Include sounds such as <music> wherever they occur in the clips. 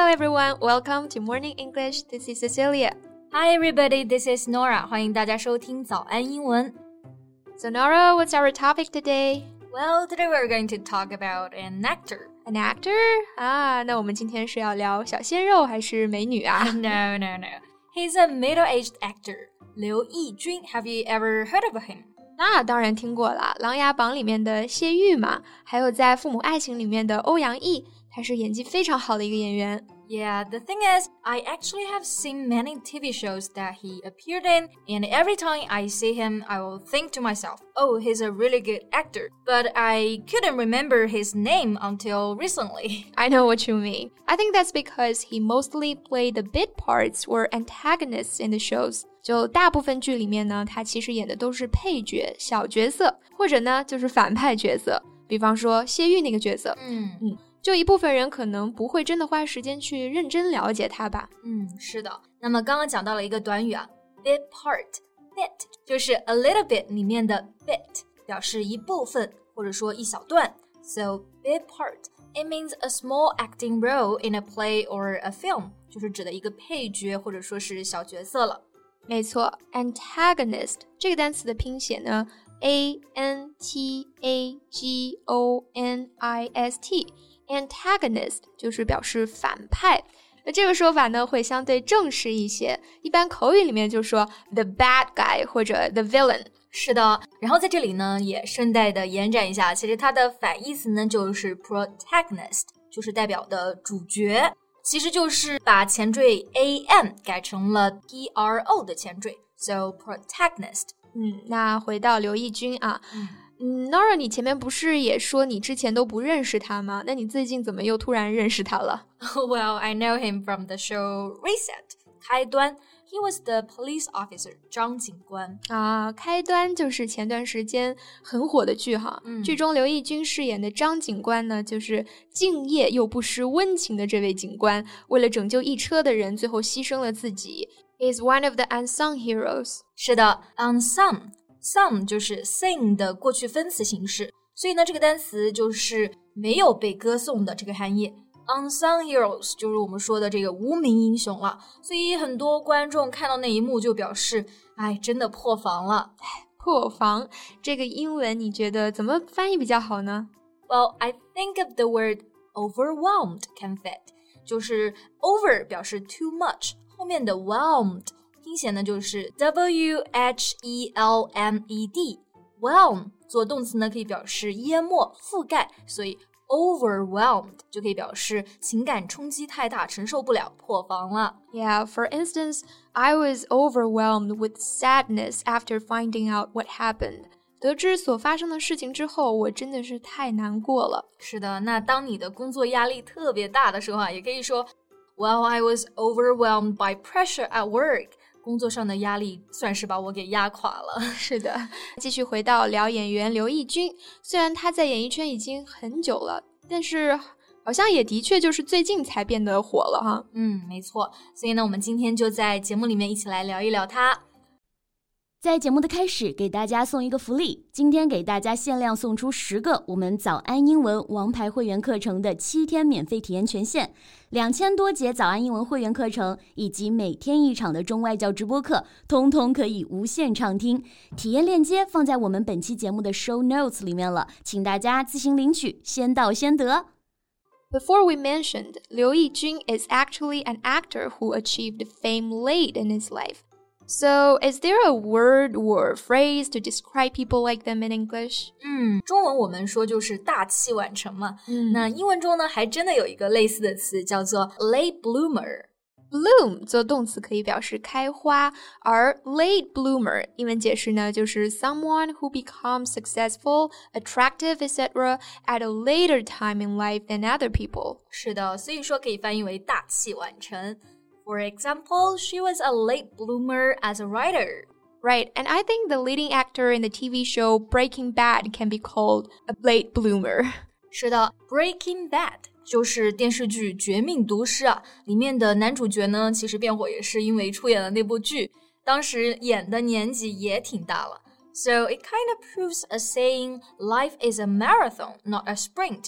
Hello everyone, welcome to Morning English. This is Cecilia. Hi everybody, this is Norah. 欢迎大家收听早安英文。So Norah, what's our topic today? Well, today we're going to talk about an actor. An actor? Ah, 啊，那我们今天是要聊小鲜肉还是美女啊？No, <laughs> no, no. He's a middle-aged actor. 刘奕君，Have you ever heard of him? 那当然听过了，《琅琊榜》里面的谢玉嘛，还有在《父母爱情》里面的欧阳毅，他是演技非常好的一个演员。Yeah, the thing is, I actually have seen many TV shows that he appeared in, and every time I see him, I will think to myself, oh, he's a really good actor. But I couldn't remember his name until recently. <laughs> I know what you mean. I think that's because he mostly played the bit parts or antagonists in the shows. 就大部分剧里面呢，他其实演的都是配角、小角色，或者呢就是反派角色。比方说谢玉那个角色，嗯嗯。 就一部分人可能不会真的花时间去认真了解它吧。嗯，是的。那么刚刚讲到了一个短语啊，bit part，bit 就是 a little bit 里面的 bit，表示一部分或者说一小段。So bit part it means a small acting role in a play or a film，就是指的一个配角或者说是小角色了。没错，antagonist 这个单词的拼写呢，a n t a g o n i s t。Antagonist 就是表示反派，那这个说法呢会相对正式一些，一般口语里面就说 the bad guy 或者 the villain。是的，然后在这里呢也顺带的延展一下，其实它的反义词呢就是 protagonist，就是代表的主角，其实就是把前缀 a m 改成了 p r o 的前缀，so protagonist。嗯，那回到刘奕君啊。嗯嗯，Norah，你前面不是也说你之前都不认识他吗？那你最近怎么又突然认识他了？Well, I know him from the show Reset 开端。He was the police officer，张警官啊。开端就是前段时间很火的剧哈。嗯、剧中刘奕君饰演的张警官呢，就是敬业又不失温情的这位警官，为了拯救一车的人，最后牺牲了自己。He is one of the unsung heroes。是的，unsung Some 就是 sing 的过去分词形式，所以呢，这个单词就是没有被歌颂的这个含义。Unsung heroes 就是我们说的这个无名英雄了。所以很多观众看到那一幕就表示，哎，真的破防了。破防这个英文你觉得怎么翻译比较好呢？Well, I think of the word overwhelmed can fit，就是 over 表示 too much，后面的 whelmed。拼写呢就是 W H E L M E D，whelm 做动词呢可以表示淹没、覆盖，所以 overwhelmed 就可以表示情感冲击太大，承受不了，破防了。Yeah, for instance, I was overwhelmed with sadness after finding out what happened. 得知所发生的事情之后，我真的是太难过了。是的，那当你的工作压力特别大的时候啊，也可以说，Well, I was overwhelmed by pressure at work. 工作上的压力算是把我给压垮了。<laughs> 是的，继续回到聊演员刘奕君，虽然他在演艺圈已经很久了，但是好像也的确就是最近才变得火了哈。嗯，没错。所以呢，我们今天就在节目里面一起来聊一聊他。在节目的开始，给大家送一个福利。今天给大家限量送出十个我们早安英文王牌会员课程的七天免费体验权限，两千多节早安英文会员课程以及每天一场的中外教直播课，通通可以无限畅听。体验链接放在我们本期节目的 show notes 里面了，请大家自行领取，先到先得。Before we mentioned, Liu Yijun is actually an actor who achieved fame late in his life. So, is there a word or phrase to describe people like them in English? 嗯，中文我们说就是大器晚成嘛。嗯，那英文中呢，还真的有一个类似的词叫做 late bloomer。Bloom 做动词可以表示开花，而 late bloomer 英文解释呢，就是 someone who becomes successful, attractive, etc. at a later time in life than other people。是的，所以说可以翻译为大器晚成。 For example, she was a late bloomer as a writer. Right, and I think the leading actor in the TV show Breaking Bad can be called a late bloomer. <laughs> 是的，《Breaking Bad》就是电视剧《绝命毒师》啊，里面的男主角呢，其实变火也是因为出演了那部剧，当时演的年纪也挺大了。So it kind of proves a saying, life is a marathon, not a sprint.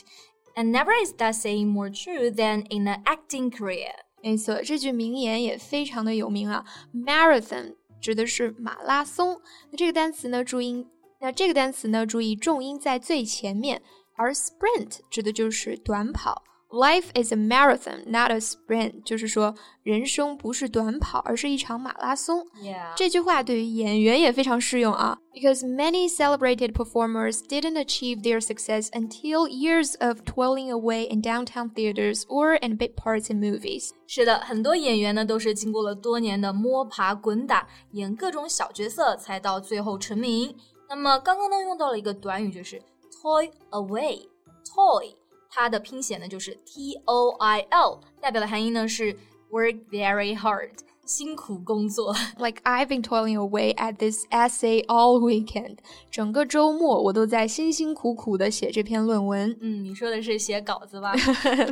And never is that saying more true than in an acting career. 没错，这句名言也非常的有名啊。Marathon 指的是马拉松。那这个单词呢，注音，那这个单词呢，注意重音在最前面，而 sprint 指的就是短跑。Life is a marathon, not a sprint，就是说人生不是短跑，而是一场马拉松。Yeah. 这句话对于演员也非常适用啊，because many celebrated performers didn't achieve their success until years of toiling away in downtown theaters or in bit parts in movies。是的，很多演员呢都是经过了多年的摸爬滚打，演各种小角色，才到最后成名。那么刚刚呢用到了一个短语，就是 toil away。toy 它的拼写呢就是 T O I L，代表的含义呢是 work very hard，辛苦工作。 Like <laughs> I've been toiling away at this essay all weekend，整个周末我都在辛辛苦苦的写这篇论文，嗯，你说的是写稿子吧？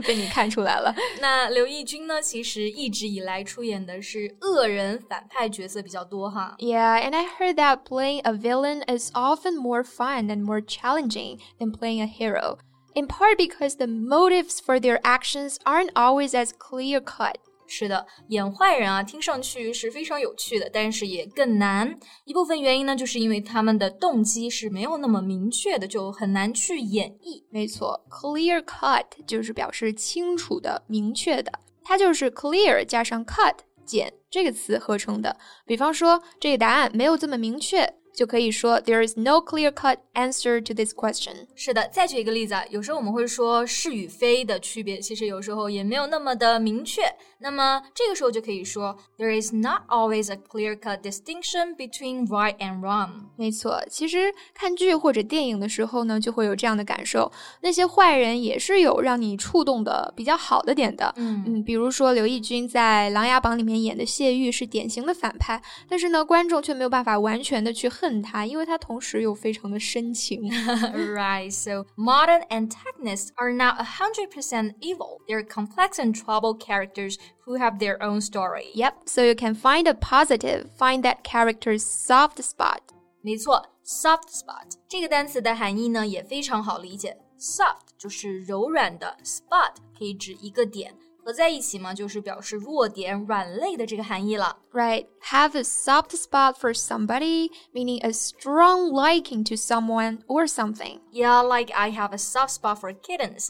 被你看出来了。那刘奕君呢，其实一直以来出演的是恶人反派角色比较多哈。 Yeah, and I <laughs> <laughs> heard that playing a villain is often more fun and more challenging than playing a hero. In part because the motives for their actions aren't always as clear cut. 是的，演坏人啊，听上去是非常有趣的，但是也更难。一部分原因呢，就是因为他们的动机是没有那么明确的，就很难去演绎。没错，clear cut 就是表示清楚的、明确的，它就是 clear 加上 cut 减这个词合成的。比方说，这个答案没有这么明确，就可以说 There is no clear-cut answer to this question。是的，再举一个例子啊，有时候我们会说是与非的区别，其实有时候也没有那么的明确。那么这个时候就可以说，There is not always a clear-cut distinction between right and wrong。没错，其实看剧或者电影的时候呢，就会有这样的感受。那些坏人也是有让你触动的比较好的点的。嗯嗯，比如说刘奕君在《琅琊榜》里面演的谢玉是典型的反派，但是呢，观众却没有办法完全的去恨 他，因为他同时又非常的深情。 <laughs> right, so modern antagonists are not 100% evil. They're complex and troubled characters who have their own story. Yep, so you can find a positive, find that character's soft spot. 没错，soft spot 这个单词的含义呢也非常好理解。soft 就是柔软的，spot 可以指一个点， 合在一起嘛，就是表示弱点、软肋的这个含义了。 Right, have a soft spot for somebody, meaning a strong liking to someone or something. Yeah, like I have a soft spot for kittens.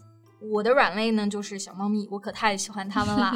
我的软肋呢就是小猫咪，我可太喜欢它们啦。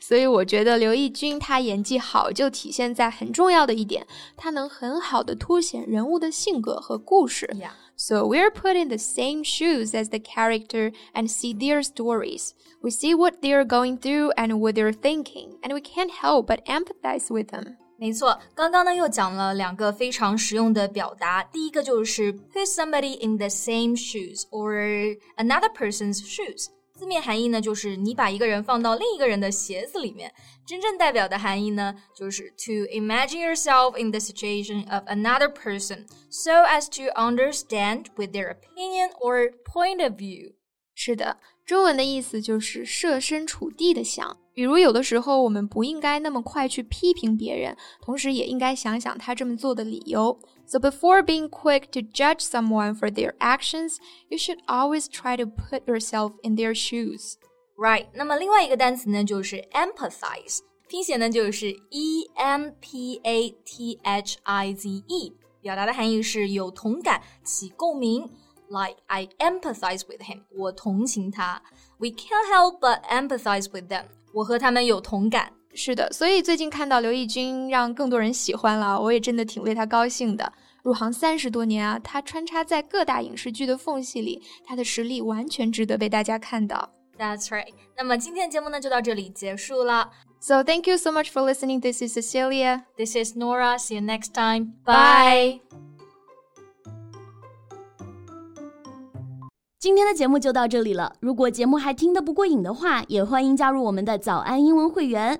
所以我觉得刘奕君他演技好，就体现在很重要的一点，他能很好的凸显人物的性格和故事。 yeah. <laughs> So we're put in the same shoes as the character and see their stories. We see what they're going through and what they're thinking, and we can't help but empathize with them. 没错，刚刚呢又讲了两个非常实用的表达。第一个就是 put somebody in the same shoes or another person's shoes。 字面含义呢就是你把一个人放到另一个人的鞋子里面。真正代表的含义呢就是 to imagine yourself in the situation of another person so as to understand with their opinion or point of view。是的，中文的意思就是设身处地的想。比如，有的时候我们不应该那么快去批评别人，同时也应该想想他这么做的理由。So before being quick to judge someone for their actions, you should always try to put yourself in their shoes. Right，那么另外一个单词呢，就是 empathize，拼写呢就是 e m p a t h i z e，表达的含义是有同感、起共鸣。Like I empathize with him，我同情他。We can't help but empathize with them，我和他们有同感。 是的，所以最近看到刘奕君让更多人喜欢了，我也真的挺为他高兴的。入行三十多年啊，他穿插在各大影视剧的缝隙里，他的实力完全值得被大家看到。That's right。那么今天的节目呢就到这里结束了。So thank you so much for listening. This is Cecilia. This is Nora. See you next time. Bye. 今天的节目就到这里了。如果节目还听得不过瘾的话，也欢迎加入我们的早安英文会员。